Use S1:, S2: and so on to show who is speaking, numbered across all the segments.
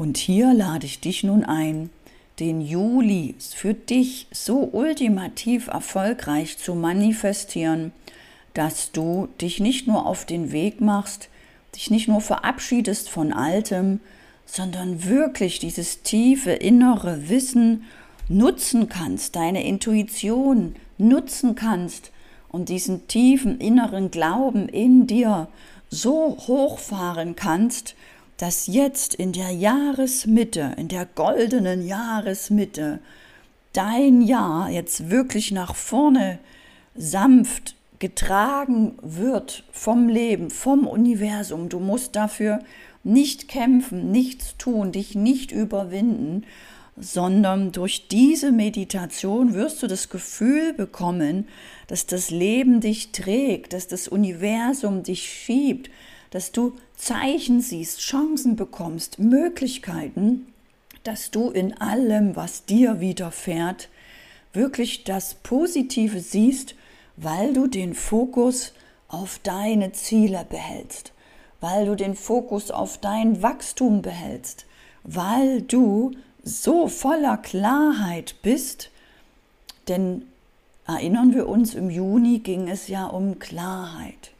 S1: Und hier lade ich dich nun ein, den Juli für dich so ultimativ erfolgreich zu manifestieren, dass du dich nicht nur auf den Weg machst, dich nicht nur verabschiedest von Altem, sondern wirklich dieses tiefe innere Wissen nutzen kannst, deine Intuition nutzen kannst und diesen tiefen inneren Glauben in dir so hochfahren kannst, dass jetzt in der Jahresmitte, in der goldenen Jahresmitte, dein Jahr jetzt wirklich nach vorne sanft getragen wird vom Leben, vom Universum. Du musst dafür nicht kämpfen, nichts tun, dich nicht überwinden, sondern durch diese Meditation wirst du das Gefühl bekommen, dass das Leben dich trägt, dass das Universum dich schiebt, dass du Zeichen siehst, Chancen bekommst, Möglichkeiten, dass du in allem, was dir widerfährt, wirklich das Positive siehst, weil du den Fokus auf deine Ziele behältst, weil du den Fokus auf dein Wachstum behältst, weil du so voller Klarheit bist, denn erinnern wir uns, im Juni ging es ja um Klarheit.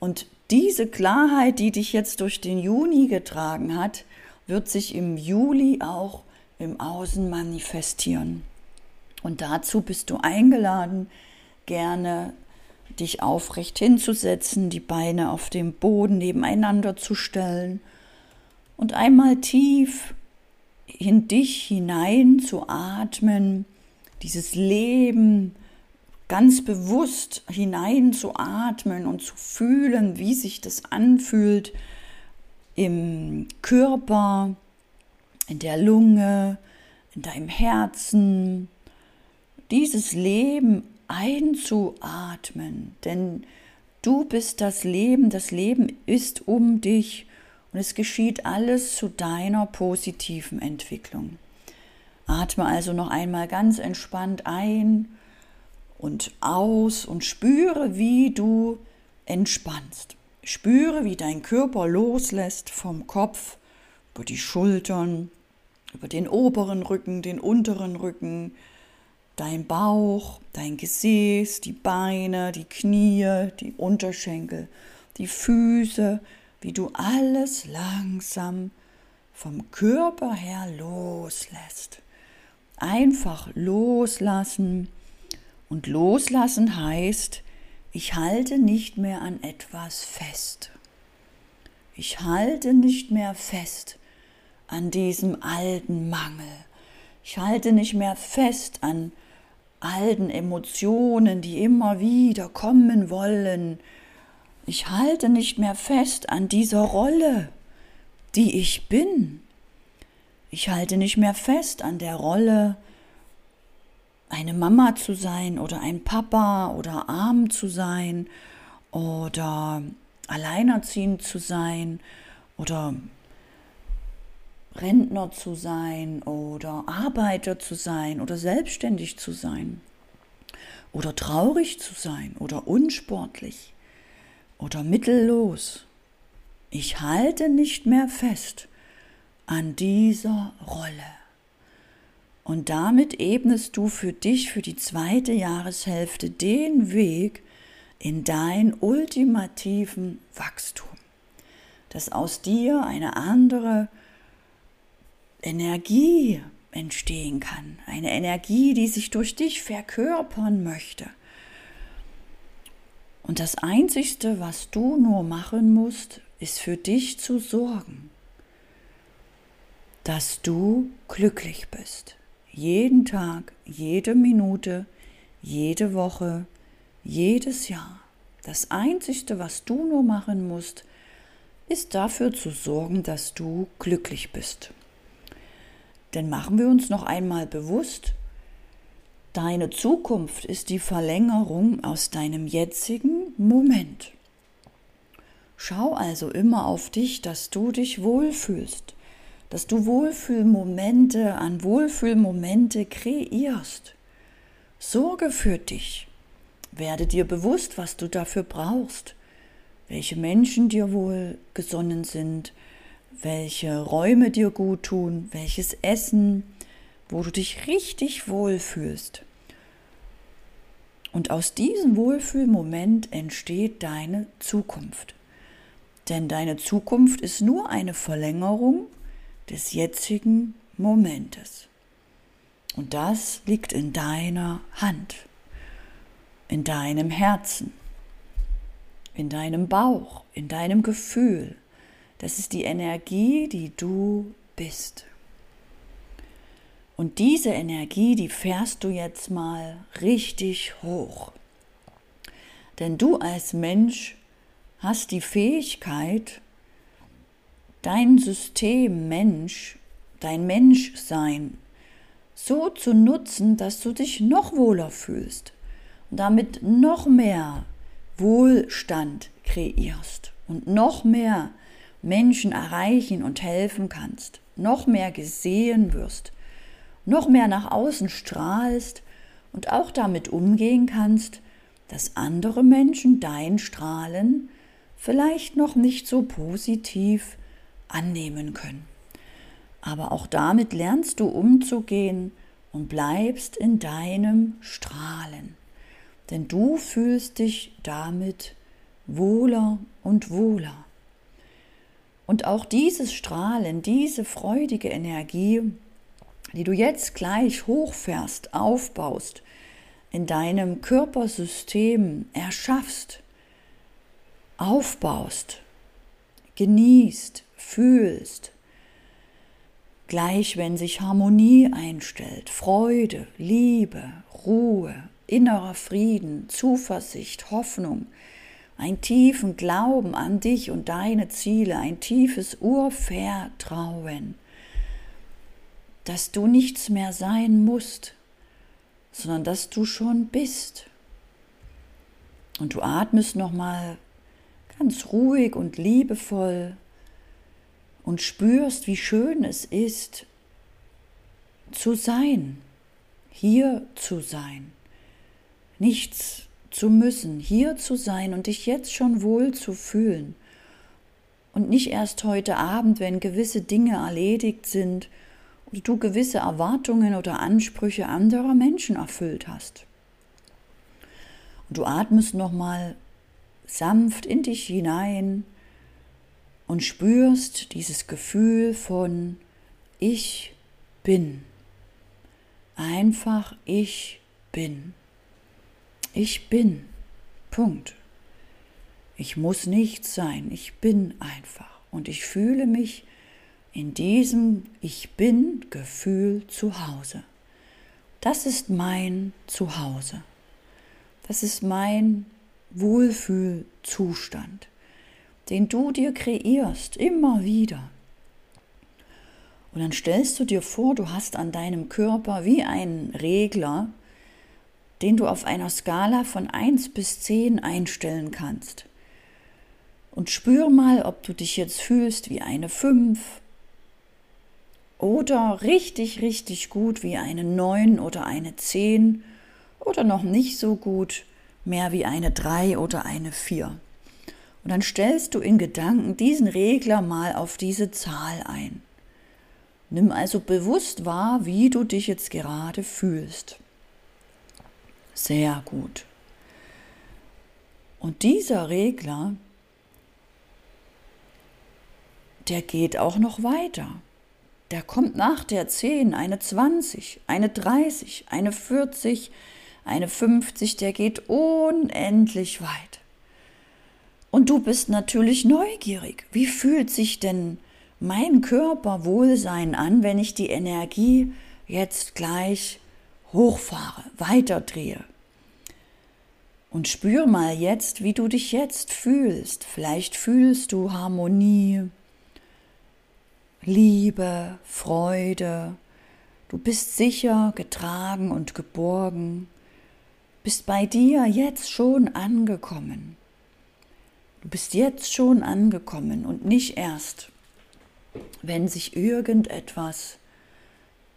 S1: Und diese Klarheit, die dich jetzt durch den Juni getragen hat, wird sich im Juli auch im Außen manifestieren. Und dazu bist du eingeladen, gerne dich aufrecht hinzusetzen, die Beine auf dem Boden nebeneinander zu stellen und einmal tief in dich hinein zu atmen, dieses Leben ganz bewusst hineinzuatmen und zu fühlen, wie sich das anfühlt im Körper, in der Lunge, in deinem Herzen, dieses Leben einzuatmen, denn du bist das Leben, das Leben ist um dich und es geschieht alles zu deiner positiven Entwicklung. Atme also noch einmal ganz entspannt ein und aus und spüre, wie du entspannst. Spüre, wie dein Körper loslässt vom Kopf über die Schultern, über den oberen Rücken, den unteren Rücken, dein Bauch, dein Gesäß, die Beine, die Knie, die Unterschenkel, die Füße, wie du alles langsam vom Körper her loslässt. Einfach loslassen, und loslassen heißt, ich halte nicht mehr an etwas fest. Ich halte nicht mehr fest an diesem alten Mangel. Ich halte nicht mehr fest an alten Emotionen, die immer wieder kommen wollen. Ich halte nicht mehr fest an dieser Rolle, die ich bin. Ich halte nicht mehr fest an der Rolle, eine Mama zu sein oder ein Papa oder arm zu sein oder alleinerziehend zu sein oder Rentner zu sein oder Arbeiter zu sein oder selbstständig zu sein oder traurig zu sein oder unsportlich oder mittellos. Ich halte nicht mehr fest an dieser Rolle. Und damit ebnest du für dich, für die zweite Jahreshälfte, den Weg in dein ultimativen Wachstum, dass aus dir eine andere Energie entstehen kann, eine Energie, die sich durch dich verkörpern möchte. Und das Einzigste, was du nur machen musst, ist für dich zu sorgen, dass du glücklich bist jeden Tag, jede Minute, jede Woche, jedes Jahr. Das Einzige, was du nur machen musst, ist dafür zu sorgen, dass du glücklich bist. Denn machen wir uns noch einmal bewusst, deine Zukunft ist die Verlängerung aus deinem jetzigen Moment. Schau also immer auf dich, dass du dich wohlfühlst dass du Wohlfühlmomente an Wohlfühlmomente kreierst. Sorge für dich. Werde dir bewusst, was du dafür brauchst, welche Menschen dir wohl gesonnen sind, welche Räume dir gut tun, welches Essen, wo du dich richtig wohlfühlst. Und aus diesem Wohlfühlmoment entsteht deine Zukunft. Denn deine Zukunft ist nur eine Verlängerung des jetzigen Momentes. Und das liegt in deiner Hand, in deinem Herzen, in deinem Bauch, in deinem Gefühl. Das ist die Energie, die du bist. Und diese Energie, die fährst du jetzt mal richtig hoch. Denn du als Mensch hast die Fähigkeit, dein System Mensch, dein Menschsein so zu nutzen, dass du dich noch wohler fühlst und damit noch mehr Wohlstand kreierst und noch mehr Menschen erreichen und helfen kannst, noch mehr gesehen wirst, noch mehr nach außen strahlst und auch damit umgehen kannst, dass andere Menschen dein Strahlen vielleicht noch nicht so positiv annehmen können. Aber auch damit lernst du umzugehen und bleibst in deinem Strahlen. Denn du fühlst dich damit wohler und wohler. Und auch dieses Strahlen, diese freudige Energie die du jetzt gleich hochfährst, aufbaust, in deinem Körpersystem erschaffst, aufbaust, genießt, fühlst, gleich wenn sich Harmonie einstellt, Freude, Liebe, Ruhe, innerer Frieden, Zuversicht, Hoffnung, ein tiefen Glauben an dich und deine Ziele, ein tiefes Urvertrauen, dass du nichts mehr sein musst, sondern dass du schon bist. Und du atmest nochmal ganz ruhig und liebevoll und spürst, wie schön es ist, zu sein, hier zu sein, nichts zu müssen, hier zu sein und dich jetzt schon wohl zu fühlen und nicht erst heute Abend, wenn gewisse Dinge erledigt sind oder du gewisse Erwartungen oder Ansprüche anderer Menschen erfüllt hast. Und du atmest nochmal sanft in dich hinein und spürst dieses Gefühl von ich bin. Einfach ich bin. Ich bin. Punkt. Ich muss nichts sein. Ich bin einfach. Und ich fühle mich in diesem Ich bin Gefühl zu Hause. Das ist mein Zuhause. Das ist mein Wohlfühlzustand, den du dir kreierst, immer wieder. Und dann stellst du dir vor, du hast an deinem Körper wie einen Regler, den du auf einer Skala von 1 bis 10 einstellen kannst. Und spür mal, ob du dich jetzt fühlst wie eine 5, oder richtig, richtig gut wie eine 9 oder eine 10 oder noch nicht so gut, mehr wie eine 3 oder eine 4. Und dann stellst du in Gedanken diesen Regler mal auf diese Zahl ein. Nimm also bewusst wahr, wie du dich jetzt gerade fühlst. Sehr gut. Und dieser Regler, der geht auch noch weiter. Da kommt nach der 10 eine 20, eine 30, eine 40, eine 50, der geht unendlich weit. Und du bist natürlich neugierig. Wie fühlt sich denn mein Körperwohlsein an, wenn ich die Energie jetzt gleich hochfahre, weiterdrehe? Und spür mal jetzt, wie du dich jetzt fühlst. Vielleicht fühlst du Harmonie, Liebe, Freude. Du bist sicher, getragen und geborgen, bist bei dir jetzt schon angekommen. Du bist jetzt schon angekommen und nicht erst, wenn sich irgendetwas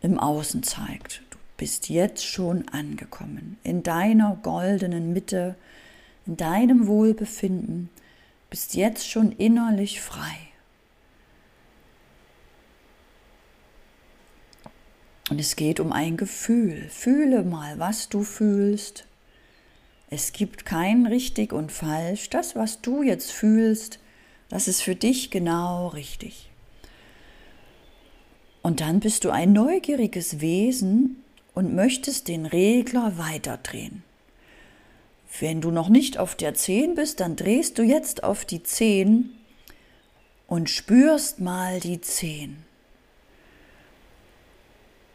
S1: im Außen zeigt. Du bist jetzt schon angekommen, in deiner goldenen Mitte, in deinem Wohlbefinden, bist jetzt schon innerlich frei. Und es geht um ein Gefühl. Fühle mal, was du fühlst. Es gibt kein richtig und falsch. Das, was du jetzt fühlst, das ist für dich genau richtig. Und dann bist du ein neugieriges Wesen und möchtest den Regler weiterdrehen. Wenn du noch nicht auf der 10 bist, dann drehst du jetzt auf die 10 und spürst mal die 10.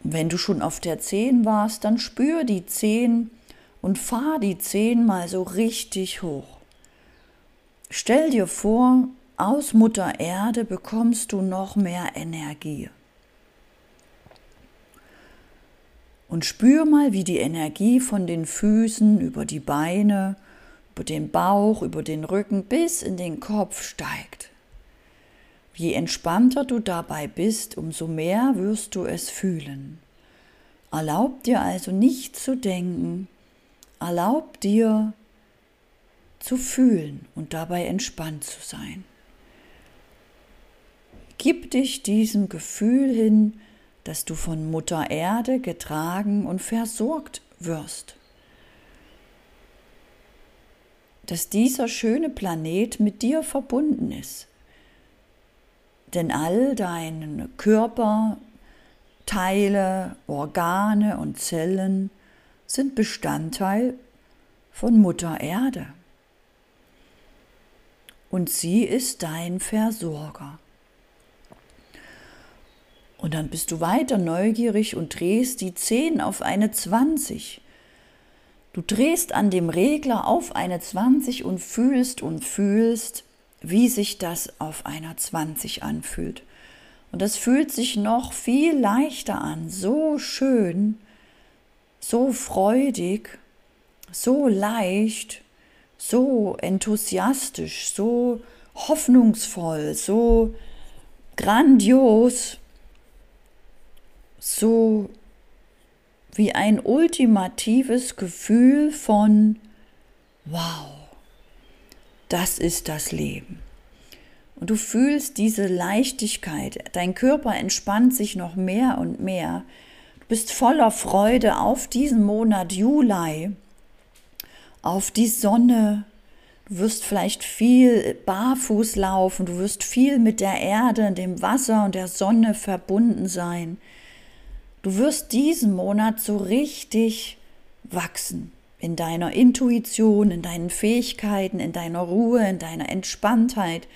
S1: Wenn du schon auf der 10 warst, dann spür die 10 und fahr die 10 mal so richtig hoch. Stell dir vor, aus Mutter Erde bekommst du noch mehr Energie. Und spür mal, wie die Energie von den Füßen über die Beine, über den Bauch, über den Rücken bis in den Kopf steigt. Je entspannter du dabei bist, umso mehr wirst du es fühlen. Erlaub dir also nicht zu denken, erlaub dir zu fühlen und dabei entspannt zu sein. Gib dich diesem Gefühl hin, dass du von Mutter Erde getragen und versorgt wirst. Dass dieser schöne Planet mit dir verbunden ist. Denn all deine Körper, Teile, Organe und Zellen sind Bestandteil von Mutter Erde. Und sie ist dein Versorger. Und dann bist du weiter neugierig und drehst die 10 auf eine 20. Du drehst an dem Regler auf eine 20 und fühlst und fühlst, wie sich das auf einer 20 anfühlt. Und das fühlt sich noch viel leichter an, so schön, so freudig, so leicht, so enthusiastisch, so hoffnungsvoll, so grandios so wie ein ultimatives Gefühl von, wow, das ist das Leben. Und du fühlst diese Leichtigkeit, dein Körper entspannt sich noch mehr und mehr. Bist voller Freude auf diesen Monat Juli, auf die Sonne. Du wirst vielleicht viel barfuß laufen, du wirst viel mit der Erde, dem Wasser und der Sonne verbunden sein. Du wirst diesen Monat so richtig wachsen in deiner Intuition, in deinen Fähigkeiten, in deiner Ruhe, in deiner Entspanntheit,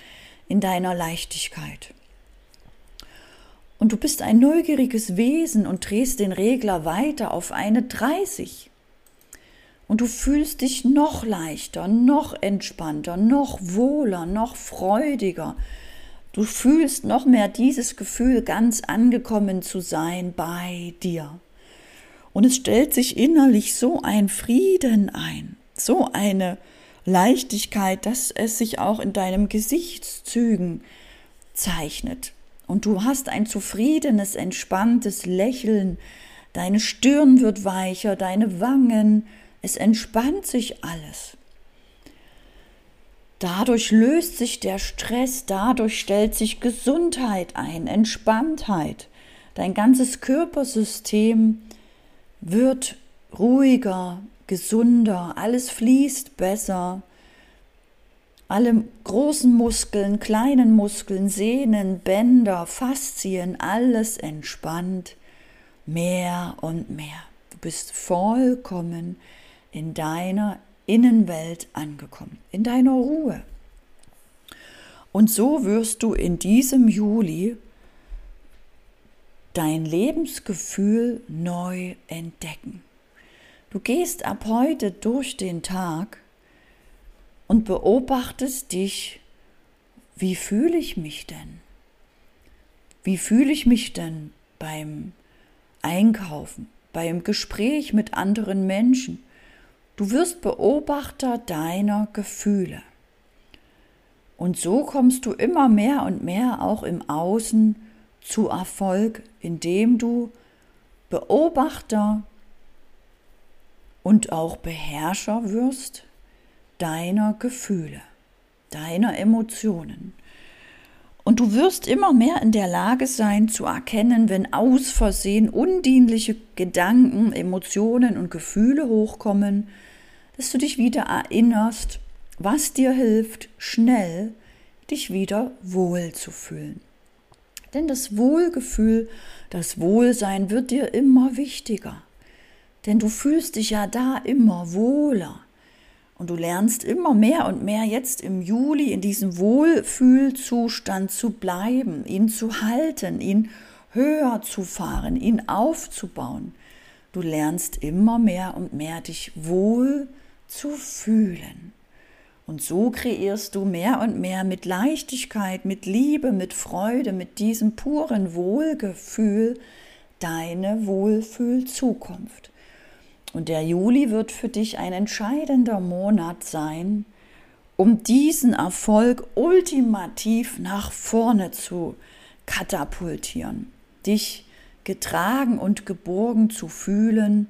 S1: in deiner Leichtigkeit. Und du bist ein neugieriges Wesen und drehst den Regler weiter auf eine 30. Und du fühlst dich noch leichter, noch entspannter, noch wohler, noch freudiger, Du fühlst noch mehr dieses Gefühl, ganz angekommen zu sein bei dir. Und es stellt sich innerlich so ein Frieden ein, so eine Leichtigkeit, dass es sich auch in deinem Gesichtszügen zeichnet. Und du hast ein zufriedenes, entspanntes Lächeln, deine Stirn wird weicher, deine Wangen, es entspannt sich alles. Dadurch löst sich der Stress, dadurch stellt sich Gesundheit ein, Entspanntheit. Dein ganzes Körpersystem wird ruhiger, gesunder, alles fließt besser. Alle großen Muskeln, kleinen Muskeln, Sehnen, Bänder, Faszien, alles entspannt mehr und mehr. Du bist vollkommen in deiner Innenwelt angekommen, in deiner Ruhe. Und so wirst du in diesem Juli dein Lebensgefühl neu entdecken. Du gehst ab heute durch den Tag und beobachtest dich, wie fühle ich mich denn? Wie fühle ich mich denn beim Einkaufen, beim Gespräch mit anderen Menschen? Du wirst Beobachter deiner Gefühle. Und so kommst du immer mehr und mehr auch im Außen zu Erfolg, indem du Beobachter und auch Beherrscher wirst deiner Gefühle, deiner Emotionen. Und du wirst immer mehr in der Lage sein zu erkennen, wenn aus Versehen undienliche Gedanken, Emotionen und Gefühle hochkommen, dass du dich wieder erinnerst, was dir hilft, schnell dich wieder wohl zu fühlen. Denn das Wohlgefühl, das Wohlsein wird dir immer wichtiger. Denn du fühlst dich ja da immer wohler. Und du lernst immer mehr und mehr jetzt im Juli in diesem Wohlfühlzustand zu bleiben, ihn zu halten, ihn höher zu fahren, ihn aufzubauen. Du lernst immer mehr und mehr dich wohl zu fühlen. Und so kreierst du mehr und mehr mit Leichtigkeit, mit Liebe, mit Freude, mit diesem puren Wohlgefühl deine Wohlfühlzukunft. Und der Juli wird für dich ein entscheidender Monat sein, um diesen Erfolg ultimativ nach vorne zu katapultieren, dich getragen und geborgen zu fühlen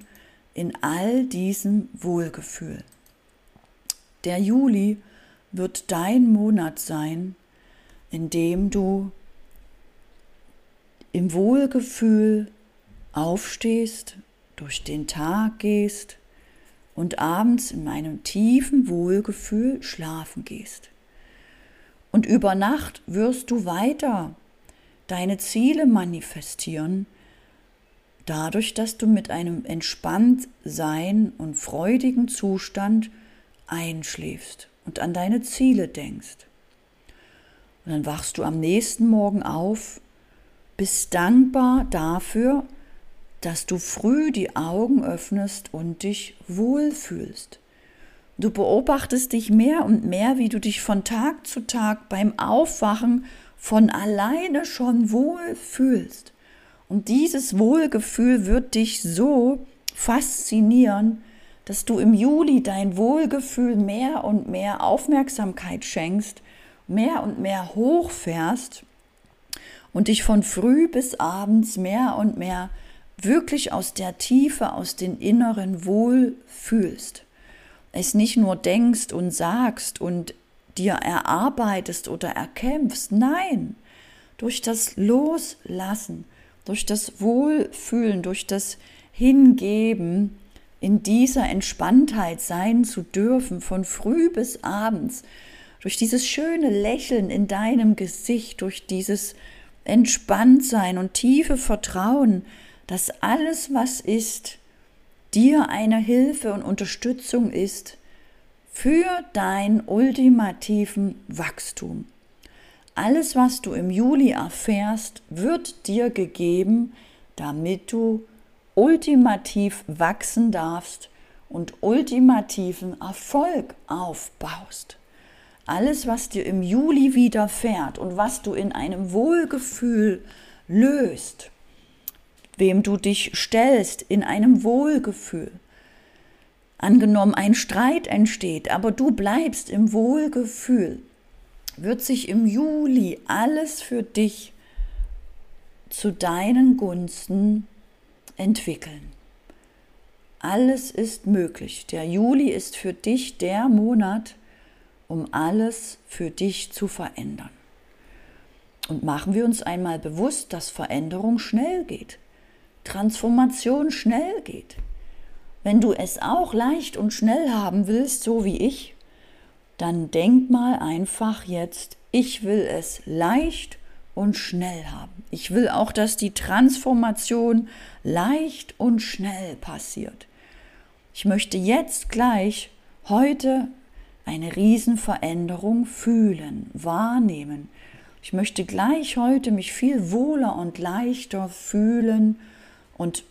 S1: in all diesem Wohlgefühl. Der Juli wird dein Monat sein, in dem du im Wohlgefühl aufstehst durch den Tag gehst und abends in meinem tiefen Wohlgefühl schlafen gehst. Und über Nacht wirst du weiter deine Ziele manifestieren, dadurch, dass du mit einem entspannt Sein und freudigen Zustand einschläfst und an deine Ziele denkst. Und dann wachst du am nächsten Morgen auf, bist dankbar dafür, dass du früh die Augen öffnest und dich wohlfühlst. Du beobachtest dich mehr und mehr, wie du dich von Tag zu Tag beim Aufwachen von alleine schon wohl fühlst. Und dieses Wohlgefühl wird dich so faszinieren, dass du im Juli dein Wohlgefühl mehr und mehr Aufmerksamkeit schenkst, mehr und mehr hochfährst und dich von früh bis abends mehr und mehr wirklich aus der Tiefe, aus dem Inneren wohl fühlst. Es nicht nur denkst und sagst und dir erarbeitest oder erkämpfst, nein, durch das Loslassen, durch das Wohlfühlen, durch das Hingeben, in dieser Entspanntheit sein zu dürfen, von früh bis abends, durch dieses schöne Lächeln in deinem Gesicht, durch dieses Entspanntsein und tiefe Vertrauen, dass alles, was ist, dir eine Hilfe und Unterstützung ist für dein ultimativen Wachstum. Alles, was du im Juli erfährst, wird dir gegeben, damit du ultimativ wachsen darfst und ultimativen Erfolg aufbaust. Alles, was dir im Juli widerfährt und was du in einem Wohlgefühl löst, wem du dich stellst, in einem Wohlgefühl. Angenommen, ein Streit entsteht, aber du bleibst im Wohlgefühl, wird sich im Juli alles für dich zu deinen Gunsten entwickeln. Alles ist möglich. Der Juli ist für dich der Monat, um alles für dich zu verändern. Und machen wir uns einmal bewusst, dass Veränderung schnell geht. Transformation schnell geht. Wenn du es auch leicht und schnell haben willst, so wie ich, dann denk mal einfach jetzt, ich will es leicht und schnell haben. Ich will auch, dass die Transformation leicht und schnell passiert. Ich möchte jetzt gleich heute eine Riesenveränderung fühlen, wahrnehmen. Ich möchte gleich heute mich viel wohler und leichter fühlen und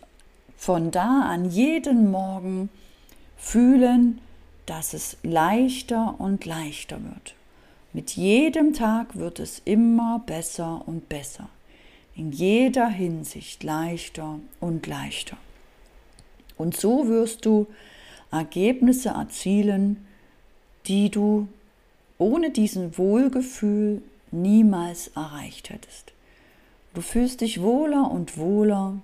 S1: von da an jeden Morgen fühlen, dass es leichter und leichter wird. Mit jedem Tag wird es immer besser und besser, in jeder Hinsicht leichter und leichter. Und so wirst du Ergebnisse erzielen, die du ohne diesen Wohlgefühl niemals erreicht hättest. Du fühlst dich wohler und wohler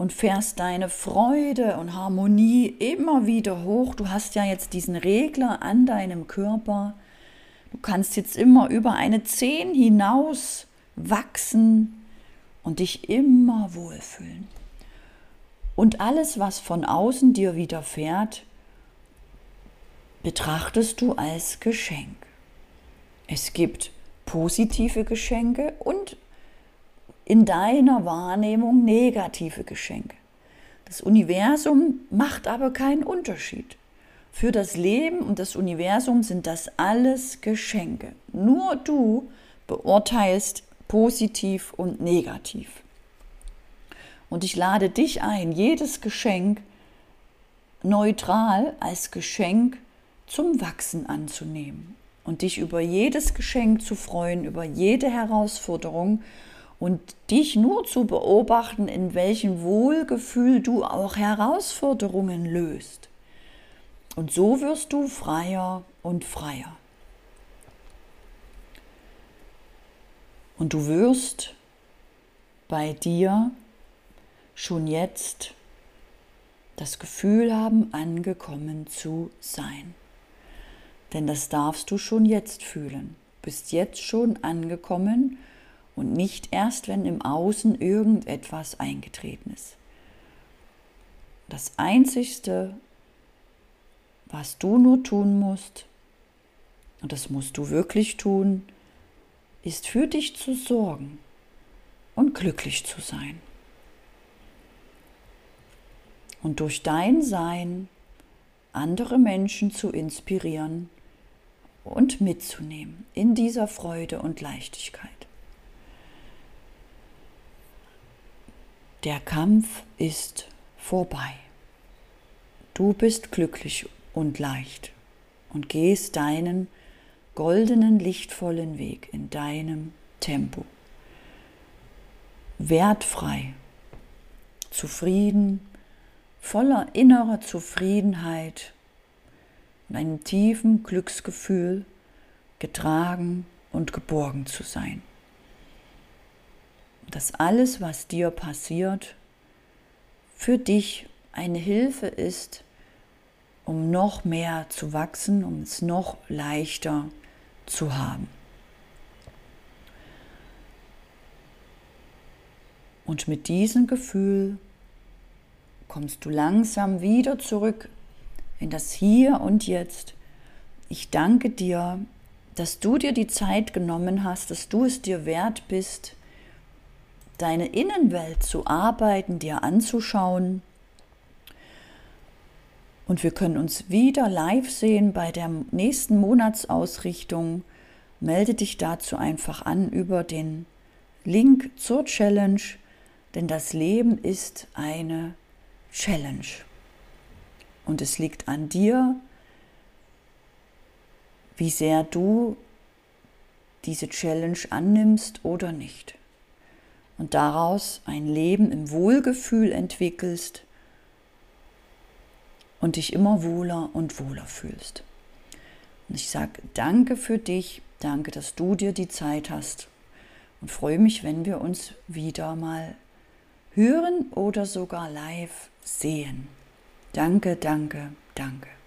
S1: und fährst deine Freude und Harmonie immer wieder hoch. Du hast ja jetzt diesen Regler an deinem Körper, Du kannst jetzt immer über eine 10 hinaus wachsen und dich immer wohlfühlen. Und alles, was von außen dir widerfährt, betrachtest du als Geschenk. Es gibt positive Geschenke und in deiner Wahrnehmung negative Geschenke. Das Universum macht aber keinen Unterschied. Für das Leben und das Universum sind das alles Geschenke. Nur du beurteilst positiv und negativ. Und ich lade dich ein, jedes Geschenk neutral als Geschenk zum Wachsen anzunehmen und dich über jedes Geschenk zu freuen, über jede Herausforderung und dich nur zu beobachten, in welchem Wohlgefühl du auch Herausforderungen löst. Und so wirst du freier und freier. Und du wirst bei dir schon jetzt das Gefühl haben, angekommen zu sein. Denn das darfst du schon jetzt fühlen. Du bist jetzt schon angekommen und nicht erst, wenn im Außen irgendetwas eingetreten ist. Das Einzigste, was du nur tun musst, und das musst du wirklich tun, ist für dich zu sorgen und glücklich zu sein. Und durch dein Sein andere Menschen zu inspirieren und mitzunehmen in dieser Freude und Leichtigkeit. Der Kampf ist vorbei. Du bist glücklich und leicht und gehst deinen goldenen, lichtvollen Weg in deinem Tempo. Wertfrei, zufrieden, voller innerer Zufriedenheit und einem tiefen Glücksgefühl, getragen und geborgen zu sein. Dass alles, was dir passiert, für dich eine Hilfe ist, um noch mehr zu wachsen, um es noch leichter zu haben. Und mit diesem Gefühl kommst du langsam wieder zurück in das Hier und Jetzt. Ich danke dir, dass du dir die Zeit genommen hast, dass du es dir wert bist, deine Innenwelt zu arbeiten, dir anzuschauen. Und wir können uns wieder live sehen bei der nächsten Monatsausrichtung. Melde dich dazu einfach an über den Link zur Challenge, denn das Leben ist eine Challenge. Und es liegt an dir, wie sehr du diese Challenge annimmst oder nicht. Und daraus ein Leben im Wohlgefühl entwickelst und dich immer wohler und wohler fühlst. Und ich sage danke für dich, danke, dass du dir die Zeit hast und freue mich, wenn wir uns wieder mal hören oder sogar live sehen. Danke, danke, danke.